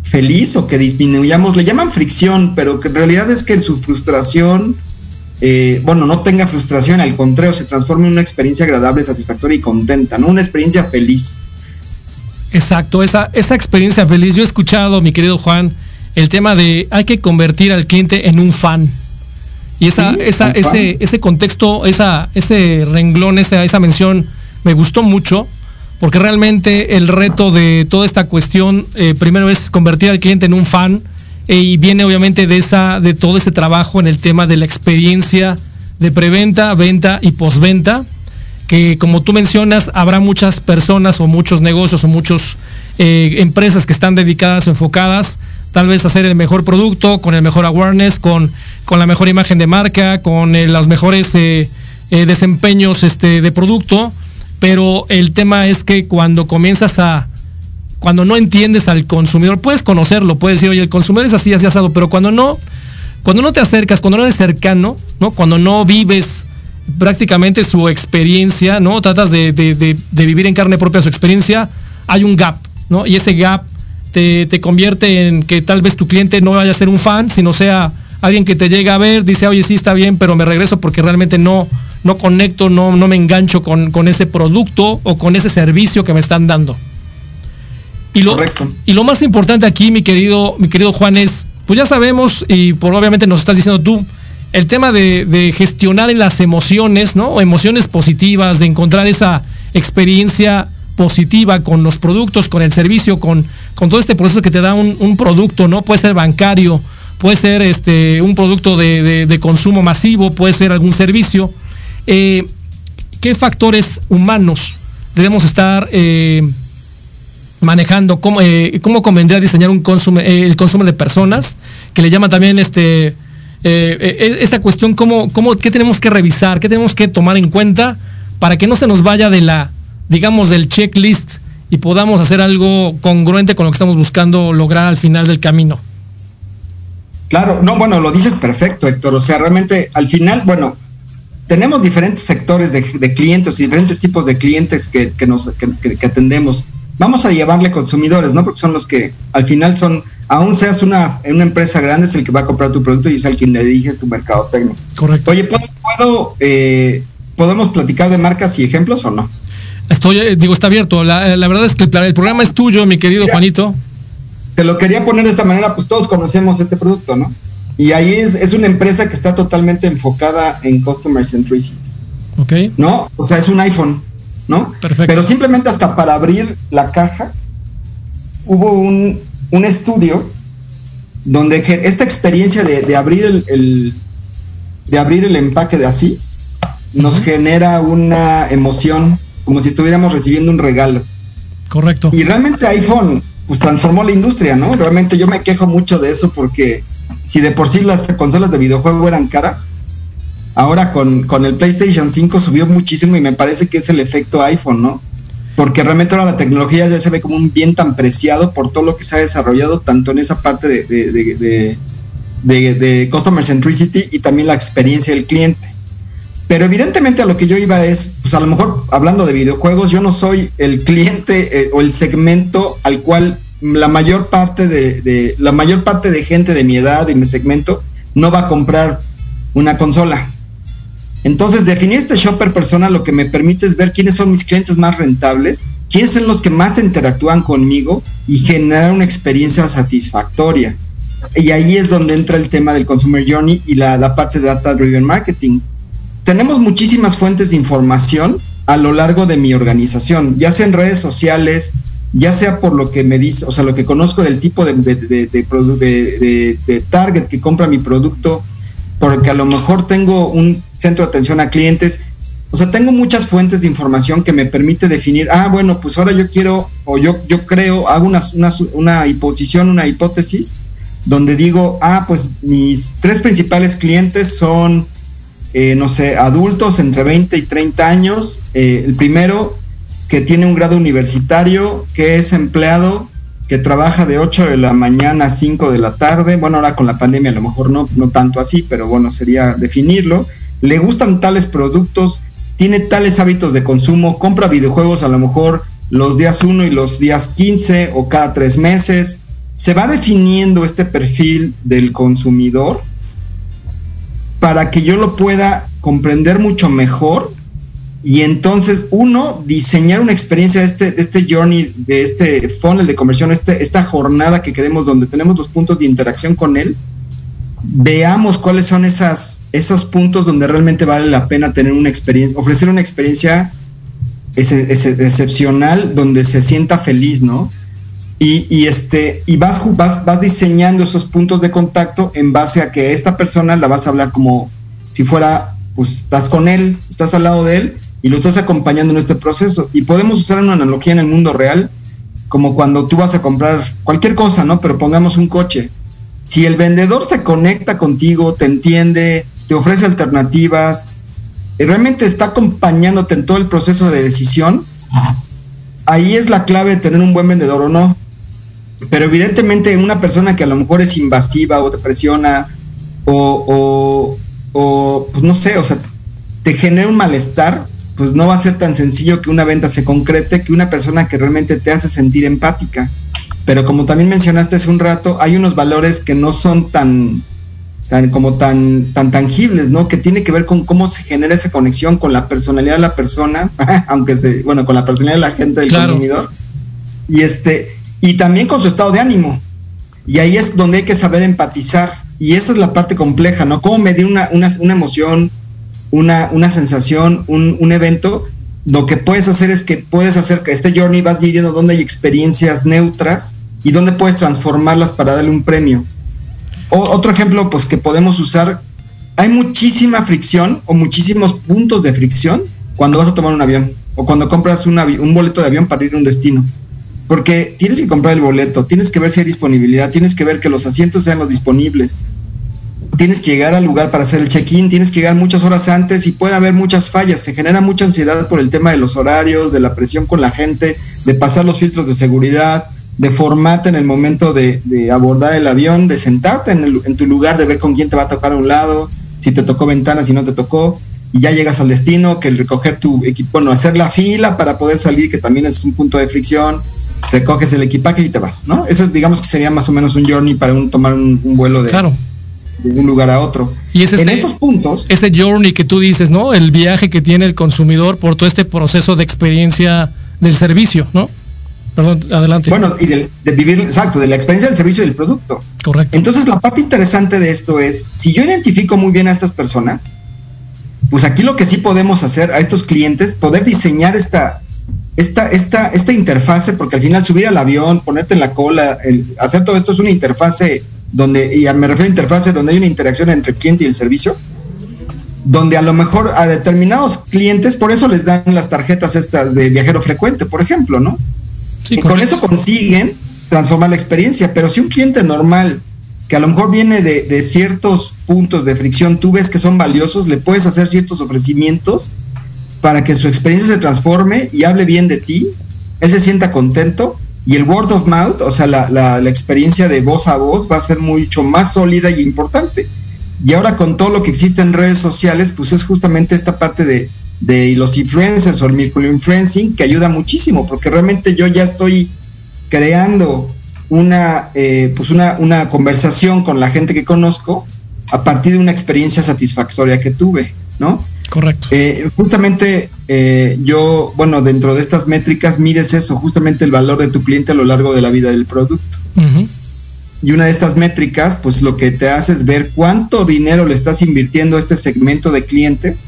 feliz o que disminuyamos, le llaman fricción, pero que en realidad es que su frustración, eh, bueno, no tenga frustración, al contrario, se transforme en una experiencia agradable, satisfactoria y contenta, ¿no? Una experiencia feliz. Exacto, esa, esa experiencia feliz. Yo he escuchado, mi querido Juan, el tema de hay que convertir al cliente en un fan. Y esa, esa, ese, ese contexto, esa, ese renglón, esa, esa mención me gustó mucho porque realmente el reto de toda esta cuestión, eh, primero es convertir al cliente en un fan eh, y viene obviamente de, esa, de todo ese trabajo en el tema de la experiencia de preventa, venta y postventa, que como tú mencionas, habrá muchas personas o muchos negocios o muchas eh, empresas que están dedicadas o enfocadas tal vez a hacer el mejor producto, con el mejor awareness, con, con la mejor imagen de marca, con los mejores desempeños este, de producto pero el tema es que cuando comienzas a, cuando no entiendes al consumidor, puedes conocerlo, puedes decir, oye, el consumidor es así, así asado, pero cuando no, cuando no te acercas, cuando no eres cercano, ¿no? Cuando no vives prácticamente su experiencia, ¿no? Tratas de, vivir en carne propia su experiencia, hay un gap, ¿no? Y ese gap te, te, convierte en que tal vez tu cliente no vaya a ser un fan, sino sea alguien que te llega a ver, dice, oye, sí está bien, pero me regreso porque realmente no, no conecto, no, no me engancho con, ese producto o con ese servicio que me están dando. Y lo, y lo más importante aquí, mi querido, mi querido Juan, es, pues ya sabemos, y por obviamente nos estás diciendo tú, el tema de, gestionar en las emociones, ¿no? O emociones positivas, de encontrar esa experiencia positiva con los productos, con el servicio, con, con todo este proceso que te da un, un producto, ¿no? Puede ser bancario, puede ser este, un producto de, de, de consumo masivo, puede ser algún servicio. Eh, ¿Qué factores humanos debemos estar eh, manejando? ¿Cómo, eh, ¿Cómo, convendría diseñar el consumo de personas? Que le llaman también este, esta cuestión, ¿cómo, cómo, ¿qué tenemos que revisar? ¿Qué tenemos que tomar en cuenta para que no se nos vaya de la, digamos, del checklist y podamos hacer algo congruente con lo que estamos buscando lograr al final del camino? Claro, no, bueno, lo dices perfecto, Héctor. O sea, realmente al final, bueno, tenemos diferentes sectores de, de clientes y diferentes tipos de clientes que, que nos que, que, atendemos. Vamos a llevarle consumidores, ¿no? Porque son los que al final son, aún seas una, una empresa grande, es el que va a comprar tu producto y es el quien le diriges tu mercado técnico. Correcto. Oye, ¿puedo, puedo eh, ¿podemos platicar de marcas y ejemplos o no? Estoy, eh, digo, está abierto. La, la verdad es que el, el, programa es tuyo, mi querido Mira, Juanito. Te lo quería poner de esta manera, pues todos conocemos este producto, ¿no? Y ahí es, es, una empresa que está totalmente enfocada en Customer Centricity. Ok. ¿No? O sea, es un iPhone, ¿no? Perfecto. Pero simplemente hasta para abrir la caja hubo un, un estudio donde esta experiencia de, de abrir el, el, de abrir el empaque de así nos genera una emoción como si estuviéramos recibiendo un regalo. Correcto. Y realmente iPhone pues transformó la industria, ¿no? Realmente yo me quejo mucho de eso porque si de por sí las consolas de videojuego eran caras, ahora con, con, el PlayStation 5 subió muchísimo y me parece que es el efecto iPhone, ¿no? Porque realmente ahora la tecnología ya se ve como un bien tan preciado por todo lo que se ha desarrollado, tanto en esa parte de, de, de, de, Customer Centricity y también la experiencia del cliente. Pero evidentemente a lo que yo iba es, pues a lo mejor hablando de videojuegos, yo no soy el cliente eh, o el segmento al cual la mayor parte de, la mayor parte de gente de mi edad y mi segmento no va a comprar una consola. Entonces, definir este shopper persona lo que me permite es ver quiénes son mis clientes más rentables, quiénes son los que más interactúan conmigo y generar una experiencia satisfactoria. Y ahí es donde entra el tema del consumer journey y la, la parte de data driven marketing. Tenemos muchísimas fuentes de información a lo largo de mi organización, ya sea en redes sociales, ya sea por lo que me dice, o sea, lo que conozco del tipo de, de, target que compra mi producto, porque a lo mejor tengo un centro de atención a clientes, o sea, tengo muchas fuentes de información que me permite definir, ah, bueno, pues ahora yo quiero, o yo, yo creo, hago una, una, una una hipótesis, donde digo, ah, pues mis tres principales clientes son, eh, no sé, adultos entre 20 y 30 años. Eh, el primero, que tiene un grado universitario, que es empleado, que trabaja de 8 de la mañana a 5 de la tarde. Bueno, ahora con la pandemia a lo mejor no, no tanto así, pero bueno, sería definirlo. Le gustan tales productos, tiene tales hábitos de consumo, compra videojuegos a lo mejor los días 1 y los días 15 o cada tres meses. Se va definiendo este perfil del consumidor para que yo lo pueda comprender mucho mejor y entonces uno diseñar una experiencia de este, de este journey, de este funnel de conversión, este, esta jornada que queremos donde tenemos los puntos de interacción con él, veamos cuáles son esas, esos puntos donde realmente vale la pena tener una experiencia, ofrecer una experiencia ese, excepcional donde se sienta feliz, ¿no? Y, y, este, y vas, vas, vas diseñando esos puntos de contacto en base a que esta persona la vas a hablar como si fuera, pues estás con él, estás al lado de él y lo estás acompañando en este proceso. Y podemos usar una analogía en el mundo real, como cuando tú vas a comprar cualquier cosa, ¿no? Pero pongamos un coche. Si el vendedor se conecta contigo, te entiende, te ofrece alternativas, y realmente está acompañándote en todo el proceso de decisión, ahí es la clave de tener un buen vendedor o no. Pero evidentemente una persona que a lo mejor es invasiva o te presiona o, o, o pues no sé, o sea, te genera un malestar, pues no va a ser tan sencillo que una venta se concrete que una persona que realmente te hace sentir empática. Pero como también mencionaste hace un rato, hay unos valores que no son tan, tan como tan, tan tangibles, ¿no? Que tiene que ver con cómo se genera esa conexión con la personalidad de la persona, aunque se, bueno, con la personalidad de la gente, del claro. consumidor. Y este, y también con su estado de ánimo. Y ahí es donde hay que saber empatizar. Y esa es la parte compleja, ¿no? Cómo medir una, una, una emoción, una, una sensación, un, un, evento lo que puedes hacer es que puedes hacer que este journey vas midiendo dónde hay experiencias neutras y dónde puedes transformarlas para darle un premio. O, otro ejemplo, pues que podemos usar, hay muchísima fricción o muchísimos puntos de fricción cuando vas a tomar un avión o cuando compras un, un boleto de avión para ir a un destino. Porque tienes que comprar el boleto, tienes que ver si hay disponibilidad, tienes que ver que los asientos sean los disponibles, tienes que llegar al lugar para hacer el check-in, tienes que llegar muchas horas antes y puede haber muchas fallas. Se genera mucha ansiedad por el tema de los horarios, de la presión con la gente, de pasar los filtros de seguridad, de formate en el momento de, abordar el avión, de sentarte en, tu lugar, de ver con quién te va a tocar a un lado, si te tocó ventana, si no te tocó, y ya llegas al destino, que el recoger tu equipo, bueno, hacer la fila para poder salir, que también es un punto de fricción, recoges el equipaje y te vas, ¿no? Eso digamos que sería más o menos un journey para un, tomar un, vuelo de, de un lugar a otro. Y es en este esos puntos. Ese journey que tú dices, ¿no? El viaje que tiene el consumidor por todo este proceso de experiencia del servicio, ¿no? Perdón, adelante. Bueno, y de, vivir, exacto, de la experiencia del servicio y del producto. Correcto. Entonces, la parte interesante de esto es, si yo identifico muy bien a estas personas, pues aquí lo que sí podemos hacer a estos clientes, poder diseñar esta, esta, esta, esta interfase, porque al final subir al avión, ponerte en la cola, el, hacer todo esto es una interfase donde, y me refiero a interfase donde hay una interacción entre el cliente y el servicio, donde a lo mejor a determinados clientes, por eso les dan las tarjetas estas de viajero frecuente, por ejemplo, ¿no? y con eso consiguen transformar la experiencia, pero si un cliente normal que a lo mejor viene de, de, ciertos puntos de fricción, tú ves que son valiosos, le puedes hacer ciertos ofrecimientos para que su experiencia se transforme y hable bien de ti, él se sienta contento y el word of mouth, o sea, la, la, experiencia de voz a voz va a ser mucho más sólida y importante. Y ahora con todo lo que existe en redes sociales, pues es justamente esta parte de, de los influencers o el microinfluencing que ayuda muchísimo, porque realmente yo ya estoy creando una, eh, pues una, una conversación con la gente que conozco a partir de una experiencia satisfactoria que tuve, ¿no? Correcto. Eh, justamente eh, yo, bueno, dentro de estas métricas mides eso, justamente el valor de tu cliente a lo largo de la vida del producto. Y una de estas métricas, pues lo que te hace es ver cuánto dinero le estás invirtiendo a este segmento de clientes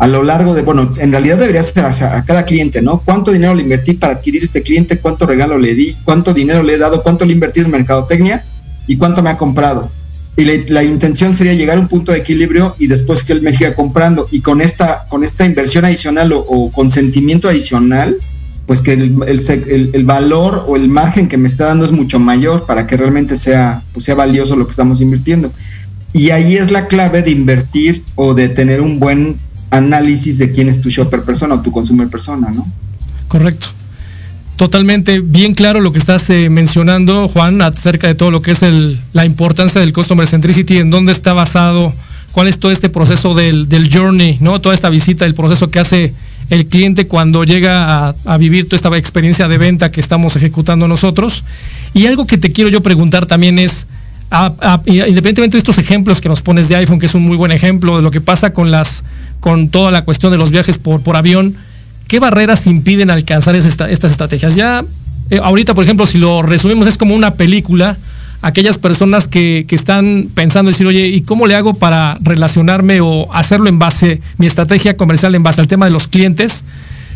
a lo largo de, bueno, en realidad debería ser a, cada cliente, ¿no? ¿Cuánto dinero le invertí para adquirir este cliente? ¿Cuánto regalo le di? ¿Cuánto dinero le he dado? ¿Cuánto le he invertido en mercadotecnia? ¿Y cuánto me ha comprado? Y la intención sería llegar a un punto de equilibrio y después que él me siga comprando. Y con esta, con esta inversión adicional o, consentimiento adicional, pues que el, valor o el margen que me está dando es mucho mayor para que realmente sea, pues sea valioso lo que estamos invirtiendo. Y ahí es la clave de invertir o de tener un buen análisis de quién es tu shopper persona o tu consumer persona, ¿no? Correcto. Totalmente bien claro lo que estás eh, mencionando, Juan, acerca de todo lo que es la importancia del Customer Centricity, en dónde está basado, cuál es todo este proceso del, journey, ¿no? Toda esta visita, el proceso que hace el cliente cuando llega a, vivir toda esta experiencia de venta que estamos ejecutando nosotros. Y algo que te quiero yo preguntar también es, independientemente de estos ejemplos que nos pones de iPhone, que es un muy buen ejemplo de lo que pasa con las con toda la cuestión de los viajes por, por avión, ¿qué barreras impiden alcanzar estas estrategias? Ya, eh, ahorita, por ejemplo, si lo resumimos, es como una película, aquellas personas que, están pensando decir, oye, ¿y cómo le hago para relacionarme o hacerlo en base, mi estrategia comercial en base al tema de los clientes?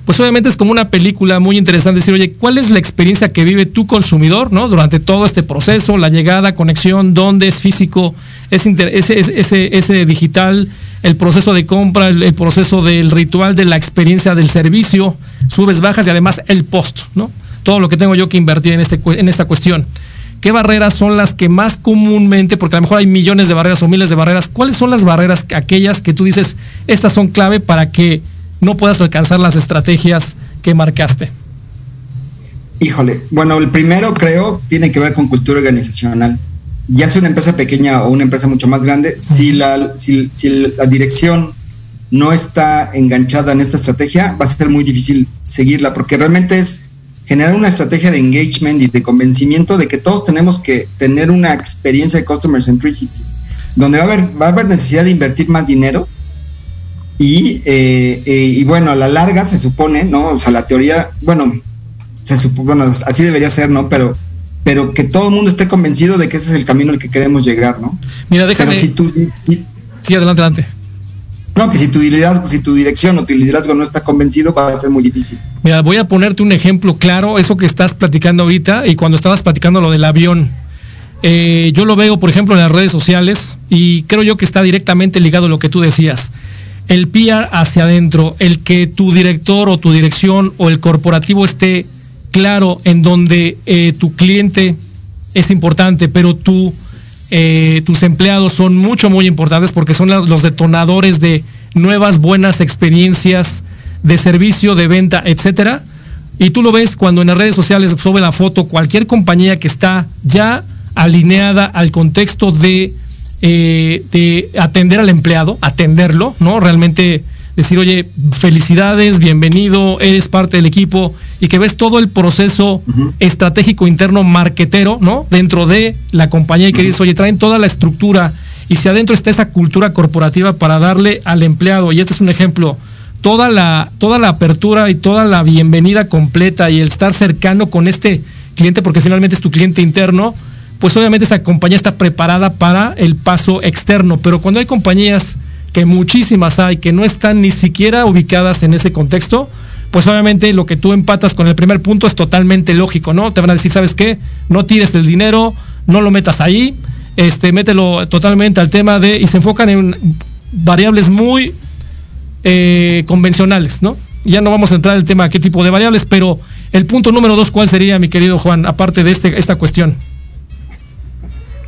Pues obviamente es como una película muy interesante decir, oye, ¿cuál es la experiencia que vive tu consumidor, ¿no? Durante todo este proceso, la llegada, conexión, dónde es físico, es ese, ese, ese digital, el proceso de compra, el, proceso del ritual de la experiencia del servicio, subes, bajas y además el post, ¿no? Todo lo que tengo yo que invertir en, este, en esta cuestión. ¿Qué barreras son las que más comúnmente, porque a lo mejor hay millones de barreras o miles de barreras, cuáles son las barreras, aquellas que tú dices, estas son clave para que no puedas alcanzar las estrategias que marcaste? Híjole, bueno, el primero creo tiene que ver con cultura organizacional ya sea una empresa pequeña o una empresa mucho más grande, si la, si, la dirección no está enganchada en esta estrategia, va a ser muy difícil seguirla, porque realmente es generar una estrategia de engagement y de convencimiento de que todos tenemos que tener una experiencia de customer centricity, donde va a haber, va a haber necesidad de invertir más dinero. Y, eh, eh, y bueno, a la larga se supone, ¿no? O sea, la teoría, bueno, se supone, bueno, así debería ser, ¿no? Pero pero que todo el mundo esté convencido de que ese es el camino al que queremos llegar, ¿no? Mira, déjame. sí, adelante, adelante. No, que si tu liderazgo, si tu dirección o tu liderazgo no está convencido, va a ser muy difícil. Mira, voy a ponerte un ejemplo claro, eso que estás platicando ahorita y cuando estabas platicando lo del avión. Eh, yo lo veo, por ejemplo, en las redes sociales y creo yo que está directamente ligado a lo que tú decías. El PR hacia adentro, el que tu director o tu dirección o el corporativo esté claro en donde eh, tu cliente es importante, pero tú eh, tus empleados son mucho, muy importantes porque son los detonadores de nuevas, buenas experiencias de servicio, de venta, etcétera. Y tú lo ves cuando en las redes sociales sube la foto cualquier compañía que está ya alineada al contexto de, eh, de atender al empleado, atenderlo, ¿no? Realmente decir, oye, felicidades, bienvenido, eres parte del equipo y que ves todo el proceso estratégico interno marquetero, ¿no? Dentro de la compañía y que dices, oye, traen toda la estructura y si adentro está esa cultura corporativa para darle al empleado, y este es un ejemplo, toda la, toda la apertura y toda la bienvenida completa y el estar cercano con este cliente, porque finalmente es tu cliente interno, pues obviamente esa compañía está preparada para el paso externo, pero cuando hay compañías que muchísimas hay que no están ni siquiera ubicadas en ese contexto, pues obviamente lo que tú empatas con el primer punto es totalmente lógico, ¿no? Te van a decir, ¿sabes qué? No tires el dinero, no lo metas ahí, este, mételo totalmente al tema de, y se enfocan en variables muy eh, convencionales, ¿no? Ya no vamos a entrar en el tema de qué tipo de variables, pero el punto número dos, ¿cuál sería, mi querido Juan, aparte de este, esta cuestión?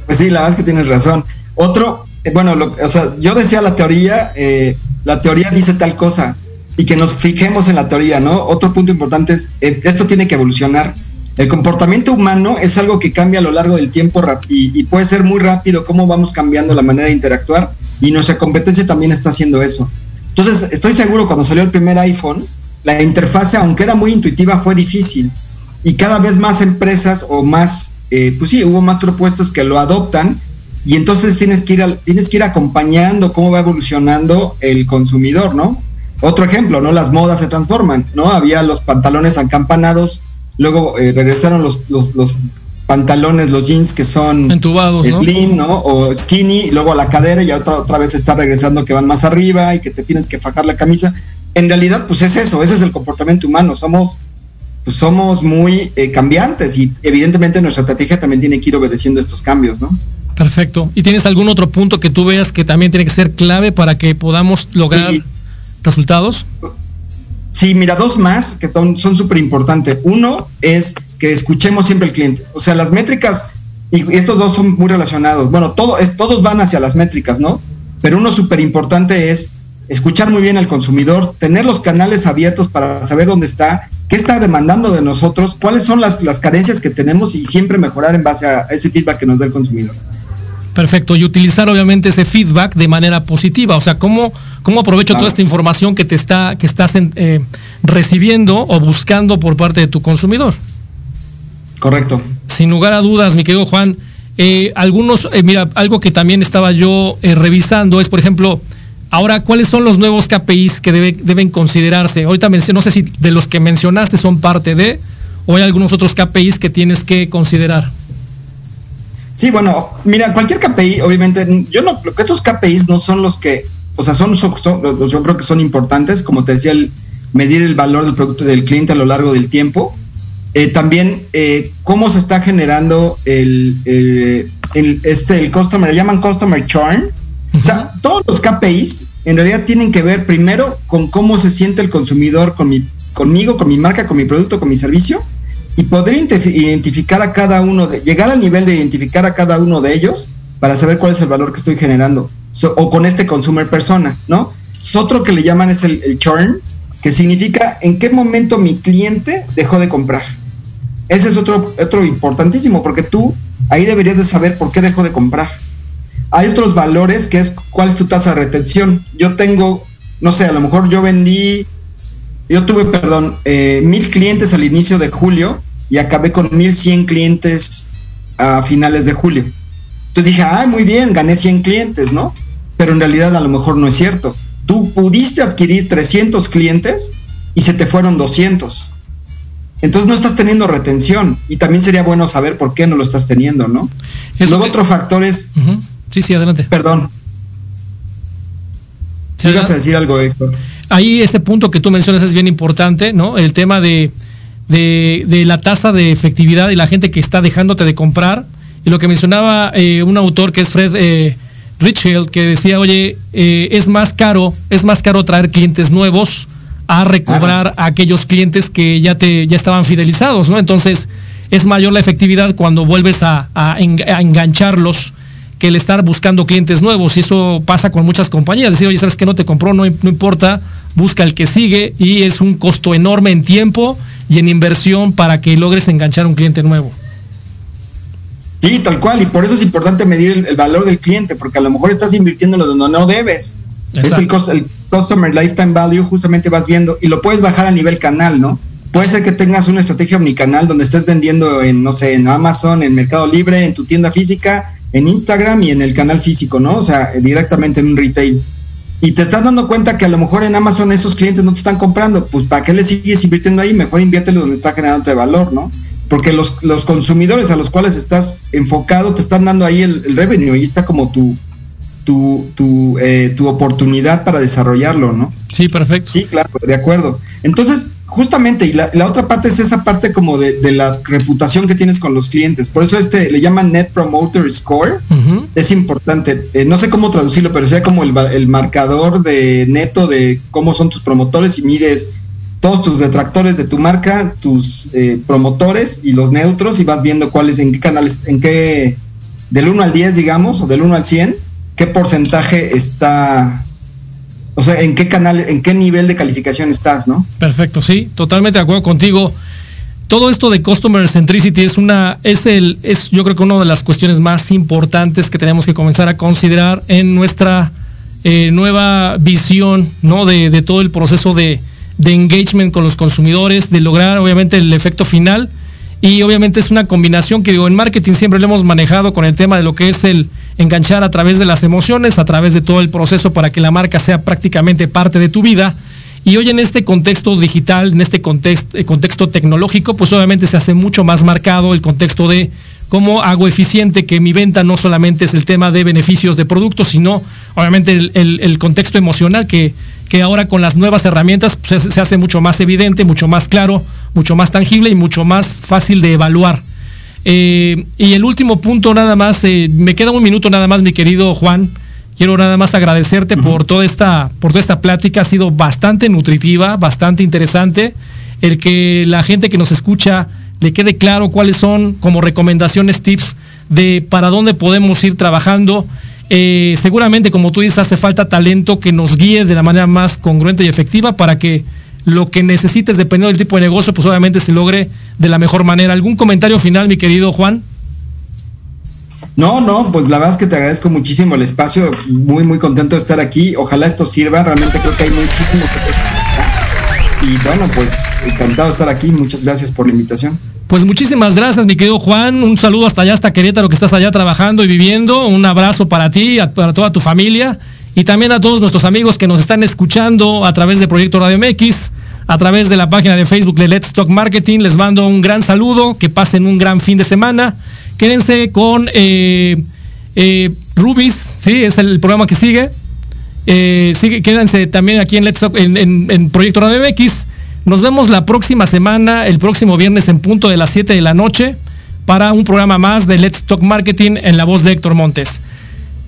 Pues sí, la verdad es que tienes razón. Otro, eh, bueno, o sea, yo decía la teoría, eh, la teoría dice tal cosa y que nos fijemos en la teoría, ¿no? Otro punto importante es, eh, esto tiene que evolucionar. El comportamiento humano es algo que cambia a lo largo del tiempo y, y, puede ser muy rápido cómo vamos cambiando la manera de interactuar y nuestra competencia también está haciendo eso. Entonces, estoy seguro cuando salió el primer iPhone, la interfase, aunque era muy intuitiva, fue difícil y cada vez más empresas o más, eh, pues sí, hubo más propuestas que lo adoptan y entonces tienes que, ir a, tienes que ir acompañando cómo va evolucionando el consumidor, ¿no? Otro ejemplo, ¿no? Las modas se transforman, ¿no? Había los pantalones acampanados, luego eh, regresaron los, los, los, pantalones, los jeans que son entubados, slim, ¿no? O skinny, luego a la cadera y otra, otra vez está regresando que van más arriba y que te tienes que fajar la camisa. En realidad, pues es eso, ese es el comportamiento humano, somos pues somos muy eh, cambiantes y evidentemente nuestra estrategia también tiene que ir obedeciendo estos cambios, ¿no? Perfecto. ¿Y tienes algún otro punto que tú veas que también tiene que ser clave para que podamos lograr sí. resultados? Sí, mira, dos más que son súper importantes. Uno es que escuchemos siempre al cliente. O sea, las métricas, y estos dos son muy relacionados. Bueno, todo, es, todos van hacia las métricas, ¿no? Pero uno súper importante es escuchar muy bien al consumidor, tener los canales abiertos para saber dónde está, qué está demandando de nosotros, cuáles son las, las carencias que tenemos y siempre mejorar en base a ese feedback que nos da el consumidor. Perfecto, y utilizar obviamente ese feedback de manera positiva, o sea, cómo, cómo aprovecho claro. toda esta información que te está, que estás en, eh, recibiendo o buscando por parte de tu consumidor. Correcto. Sin lugar a dudas, mi querido Juan, eh, algunos, eh, mira, algo que también estaba yo revisando es, por ejemplo, ahora, ¿cuáles son los nuevos KPIs que debe, deben considerarse? Ahorita no sé si de los que mencionaste son parte de, o hay algunos otros KPIs que tienes que considerar. Sí, bueno, mira, cualquier KPI, obviamente, yo no, estos KPIs no son los que, o sea, son, son, son, yo creo que son importantes, como te decía, el medir el valor del producto del cliente a lo largo del tiempo. Eh, también eh, cómo se está generando el, el, este, el customer, le llaman customer churn. Uh -huh. O sea, todos los KPIs en realidad tienen que ver primero con cómo se siente el consumidor con mi, conmigo, con mi marca, con mi producto, con mi servicio y poder identificar a cada uno, de, llegar al nivel de identificar a cada uno de ellos para saber cuál es el valor que estoy generando, so, o con este consumer persona, ¿no? Es otro que le llaman es el, el, churn, que significa en qué momento mi cliente dejó de comprar. Ese es otro, otro importantísimo, porque tú ahí deberías de saber por qué dejó de comprar. Hay otros valores que es cuál es tu tasa de retención. Yo tengo, no sé, a lo mejor yo vendí, yo tuve, perdón, eh, mil clientes al inicio de julio y acabé con 1100 clientes a finales de julio. Entonces dije, ah, muy bien, gané 100 clientes, ¿no? Pero en realidad a lo mejor no es cierto. Tú pudiste adquirir 300 clientes y se te fueron 200. Entonces no estás teniendo retención y también sería bueno saber por qué no lo estás teniendo, ¿no? Eso Luego que... otro factor es... Uh -huh. Sí, sí, adelante. Perdón. Ibas a decir algo, Héctor. Ahí ese punto que tú mencionas es bien importante, ¿no? El tema de, de, la tasa de efectividad y la gente que está dejándote de comprar. Y lo que mencionaba eh, un autor que es Fred eh, Richfield, que decía, oye, eh, es más caro, es más caro traer clientes nuevos a recobrar a aquellos clientes que ya te ya estaban fidelizados, ¿no? Entonces, es mayor la efectividad cuando vuelves a, engancharlos que el estar buscando clientes nuevos. Y eso pasa con muchas compañías. Decir, oye, sabes que no te compró, no, no importa, busca el que sigue y es un costo enorme en tiempo y en inversión para que logres enganchar un cliente nuevo. Sí, tal cual, y por eso es importante medir el, valor del cliente, porque a lo mejor estás invirtiendo donde no debes. Es el, el Customer Lifetime Value, justamente vas viendo, y lo puedes bajar a nivel canal, ¿no? Puede ser que tengas una estrategia omnicanal donde estés vendiendo en, no sé, en Amazon, en Mercado Libre, en tu tienda física, en Instagram y en el canal físico, ¿no? O sea, directamente en un retail. Y te estás dando cuenta que a lo mejor en Amazon esos clientes no te están comprando. Pues ¿para qué le sigues invirtiendo ahí? Mejor inviértelo donde está generando valor, ¿no? Porque los, los consumidores a los cuales estás enfocado te están dando ahí el, el revenue. Ahí está como tu, tu, tu, eh, tu oportunidad para desarrollarlo, ¿no? Sí, perfecto. Sí, claro, de acuerdo. Entonces, justamente, y la, otra parte es esa parte como de, la reputación que tienes con los clientes. Por eso este le llaman Net Promoter Score. Es importante. Eh, no sé cómo traducirlo, pero sea como el, marcador de neto de cómo son tus promotores y mides todos tus detractores de tu marca, tus eh, promotores y los neutros y vas viendo cuáles, en qué canales, en qué, del 1 al 10, digamos, o del 1 al 100, qué porcentaje está o sea, en qué canal, en qué nivel de calificación estás, ¿no? Perfecto, sí, totalmente de acuerdo contigo. Todo esto de customer centricity es una, es el, es yo creo que una de las cuestiones más importantes que tenemos que comenzar a considerar en nuestra eh, nueva visión, ¿no? De, de todo el proceso de, de engagement con los consumidores, de lograr obviamente el efecto final y obviamente es una combinación que digo, en marketing siempre lo hemos manejado con el tema de lo que es el enganchar a través de las emociones, a través de todo el proceso para que la marca sea prácticamente parte de tu vida. Y hoy en este contexto digital, en este contexto, eh, contexto tecnológico, pues obviamente se hace mucho más marcado el contexto de cómo hago eficiente que mi venta no solamente es el tema de beneficios de productos, sino obviamente el, contexto emocional que, que ahora con las nuevas herramientas pues, se hace mucho más evidente, mucho más claro, mucho más tangible y mucho más fácil de evaluar. Eh, y el último punto nada más, eh, me queda un minuto nada más, mi querido Juan. Quiero nada más agradecerte por toda esta, por toda esta plática. Ha sido bastante nutritiva, bastante interesante. El que la gente que nos escucha le quede claro cuáles son como recomendaciones, tips de para dónde podemos ir trabajando. Eh, seguramente, como tú dices, hace falta talento que nos guíe de la manera más congruente y efectiva para que lo que necesites, dependiendo del tipo de negocio, pues obviamente se logre de la mejor manera. ¿Algún comentario final, mi querido Juan? No, no, pues la verdad es que te agradezco muchísimo el espacio, muy, muy contento de estar aquí. Ojalá esto sirva, realmente creo que hay muchísimo que Y bueno, pues encantado de estar aquí, muchas gracias por la invitación. Pues muchísimas gracias, mi querido Juan. Un saludo hasta allá, hasta Querétaro, que estás allá trabajando y viviendo. Un abrazo para ti, para toda tu familia y también a todos nuestros amigos que nos están escuchando a través de Proyecto Radio MX, a través de la página de Facebook de Let's Talk Marketing. Les mando un gran saludo, que pasen un gran fin de semana. Quédense con eh, eh, Rubis, sí, es el programa que sigue. Eh, sigue quédense también aquí en, Let's Talk, en, en Proyecto Radio MX. Nos vemos la próxima semana, el próximo viernes en punto de las 7 de la noche, para un programa más de Let's Talk Marketing en la voz de Héctor Montes.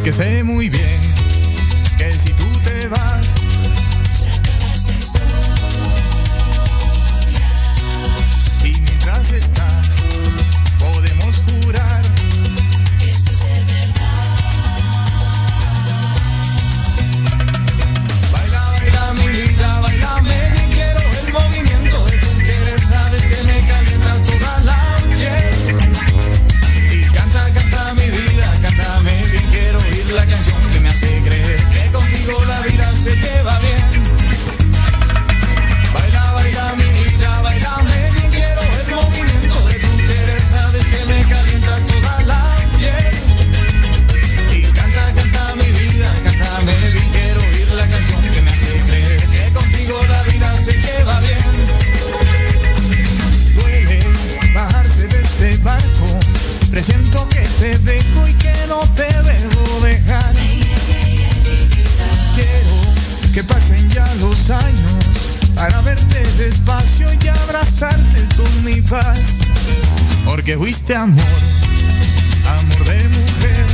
porque sé muy bien que si tú te vas porque fuiste amor, amor de mujer.